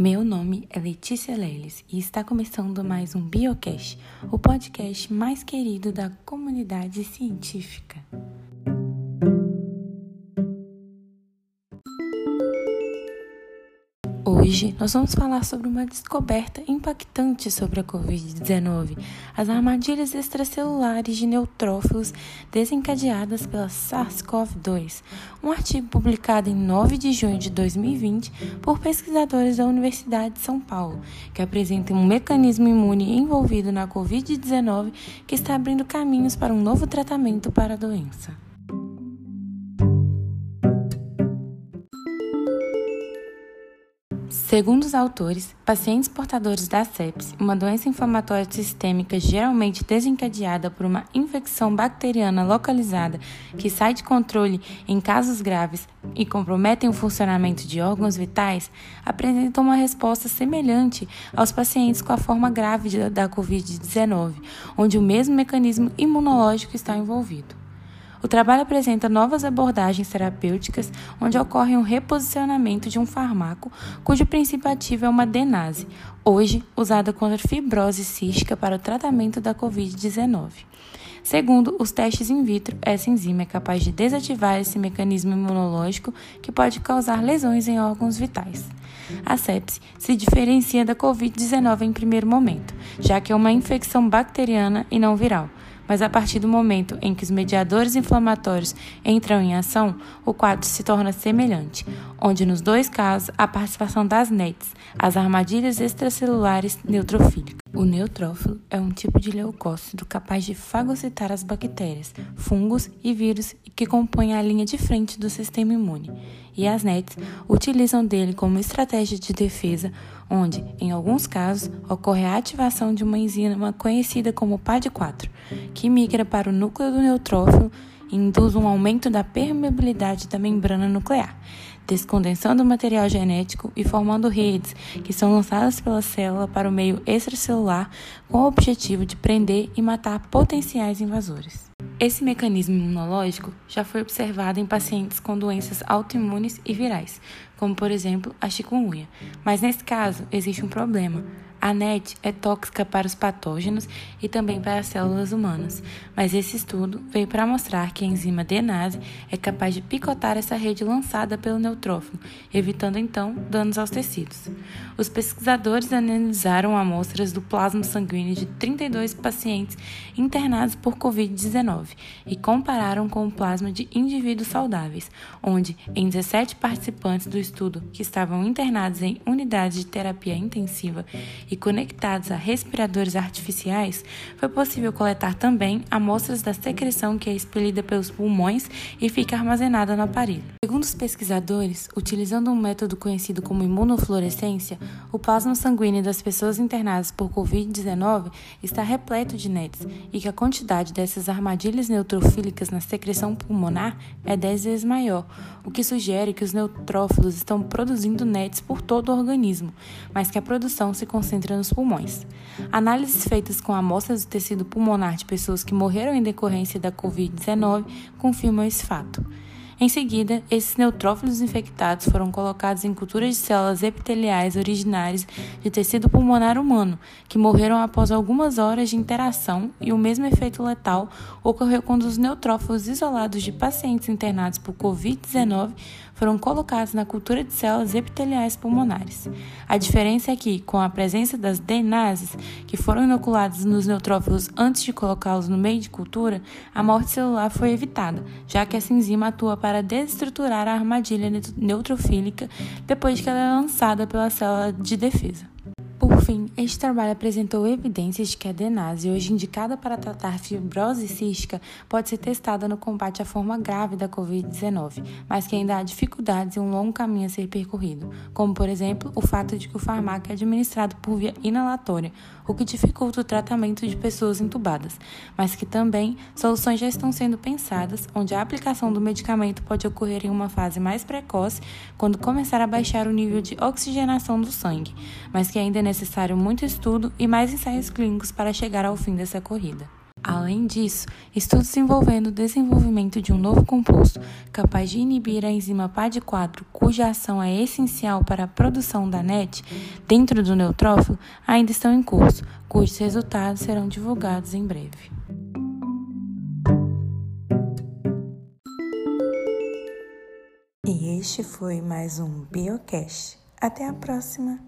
Meu nome é Letícia Leles e está começando mais um Biocast, o podcast mais querido da comunidade científica. Hoje nós vamos falar sobre uma descoberta impactante sobre a Covid-19, as armadilhas extracelulares de neutrófilos desencadeadas pela SARS-CoV-2, um artigo publicado em 9 de junho de 2020 por pesquisadores da Universidade de São Paulo, que apresenta um mecanismo imune envolvido na Covid-19 que está abrindo caminhos para um novo tratamento para a doença. Segundo os autores, pacientes portadores da sepse, uma doença inflamatória sistêmica geralmente desencadeada por uma infecção bacteriana localizada que sai de controle em casos graves e comprometem o funcionamento de órgãos vitais, apresentam uma resposta semelhante aos pacientes com a forma grave da Covid-19, onde o mesmo mecanismo imunológico está envolvido. O trabalho apresenta novas abordagens terapêuticas onde ocorre um reposicionamento de um fármaco cujo princípio ativo é uma denase, hoje usada contra fibrose cística para o tratamento da Covid-19. Segundo os testes in vitro, essa enzima é capaz de desativar esse mecanismo imunológico que pode causar lesões em órgãos vitais. A sepse se diferencia da Covid-19 em primeiro momento, já que é uma infecção bacteriana e não viral mas a partir do momento em que os mediadores inflamatórios entram em ação, o quadro se torna semelhante, onde nos dois casos a participação das NETs, as armadilhas extracelulares neutrofílicas. O neutrófilo é um tipo de leucócito capaz de fagocitar as bactérias, fungos e vírus que compõem a linha de frente do sistema imune. E as NETs utilizam dele como estratégia de defesa, onde, em alguns casos, ocorre a ativação de uma enzima conhecida como PAD4, que migra para o núcleo do neutrófilo induz um aumento da permeabilidade da membrana nuclear, descondensando o material genético e formando redes que são lançadas pela célula para o meio extracelular com o objetivo de prender e matar potenciais invasores. Esse mecanismo imunológico já foi observado em pacientes com doenças autoimunes e virais, como por exemplo a chikungunya. Mas nesse caso existe um problema. A NET é tóxica para os patógenos e também para as células humanas, mas esse estudo veio para mostrar que a enzima denase é capaz de picotar essa rede lançada pelo neutrófilo, evitando então danos aos tecidos. Os pesquisadores analisaram amostras do plasma sanguíneo de 32 pacientes internados por Covid-19 e compararam com o plasma de indivíduos saudáveis, onde em 17 participantes do estudo que estavam internados em unidades de terapia intensiva e conectados a respiradores artificiais, foi possível coletar também amostras da secreção que é expelida pelos pulmões e fica armazenada no aparelho. Segundo os pesquisadores, utilizando um método conhecido como imunofluorescência, o plasma sanguíneo das pessoas internadas por Covid-19 está repleto de NETs e que a quantidade dessas armadilhas neutrofílicas na secreção pulmonar é 10 vezes maior, o que sugere que os neutrófilos estão produzindo NETs por todo o organismo, mas que a produção se concentra concentra nos pulmões. Análises feitas com amostras do tecido pulmonar de pessoas que morreram em decorrência da Covid-19 confirmam esse fato. Em seguida, esses neutrófilos infectados foram colocados em culturas de células epiteliais originárias de tecido pulmonar humano, que morreram após algumas horas de interação, e o mesmo efeito letal ocorreu quando os neutrófilos isolados de pacientes internados por Covid-19 foram colocados na cultura de células epiteliais pulmonares. A diferença é que, com a presença das DNases, que foram inoculadas nos neutrófilos antes de colocá-los no meio de cultura, a morte celular foi evitada, já que essa enzima atua para desestruturar a armadilha neutrofílica depois que ela é lançada pela célula de defesa. Fim, este trabalho apresentou evidências de que a denase, hoje indicada para tratar fibrose cística, pode ser testada no combate à forma grave da Covid-19, mas que ainda há dificuldades e um longo caminho a ser percorrido, como, por exemplo, o fato de que o fármaco é administrado por via inalatória, o que dificulta o tratamento de pessoas entubadas, mas que também soluções já estão sendo pensadas, onde a aplicação do medicamento pode ocorrer em uma fase mais precoce, quando começar a baixar o nível de oxigenação do sangue, mas que ainda é necessário muito estudo e mais ensaios clínicos para chegar ao fim dessa corrida. Além disso, estudos envolvendo o desenvolvimento de um novo composto capaz de inibir a enzima PAD4, cuja ação é essencial para a produção da NET dentro do neutrófilo, ainda estão em curso, cujos resultados serão divulgados em breve. E este foi mais um Biocast. Até a próxima!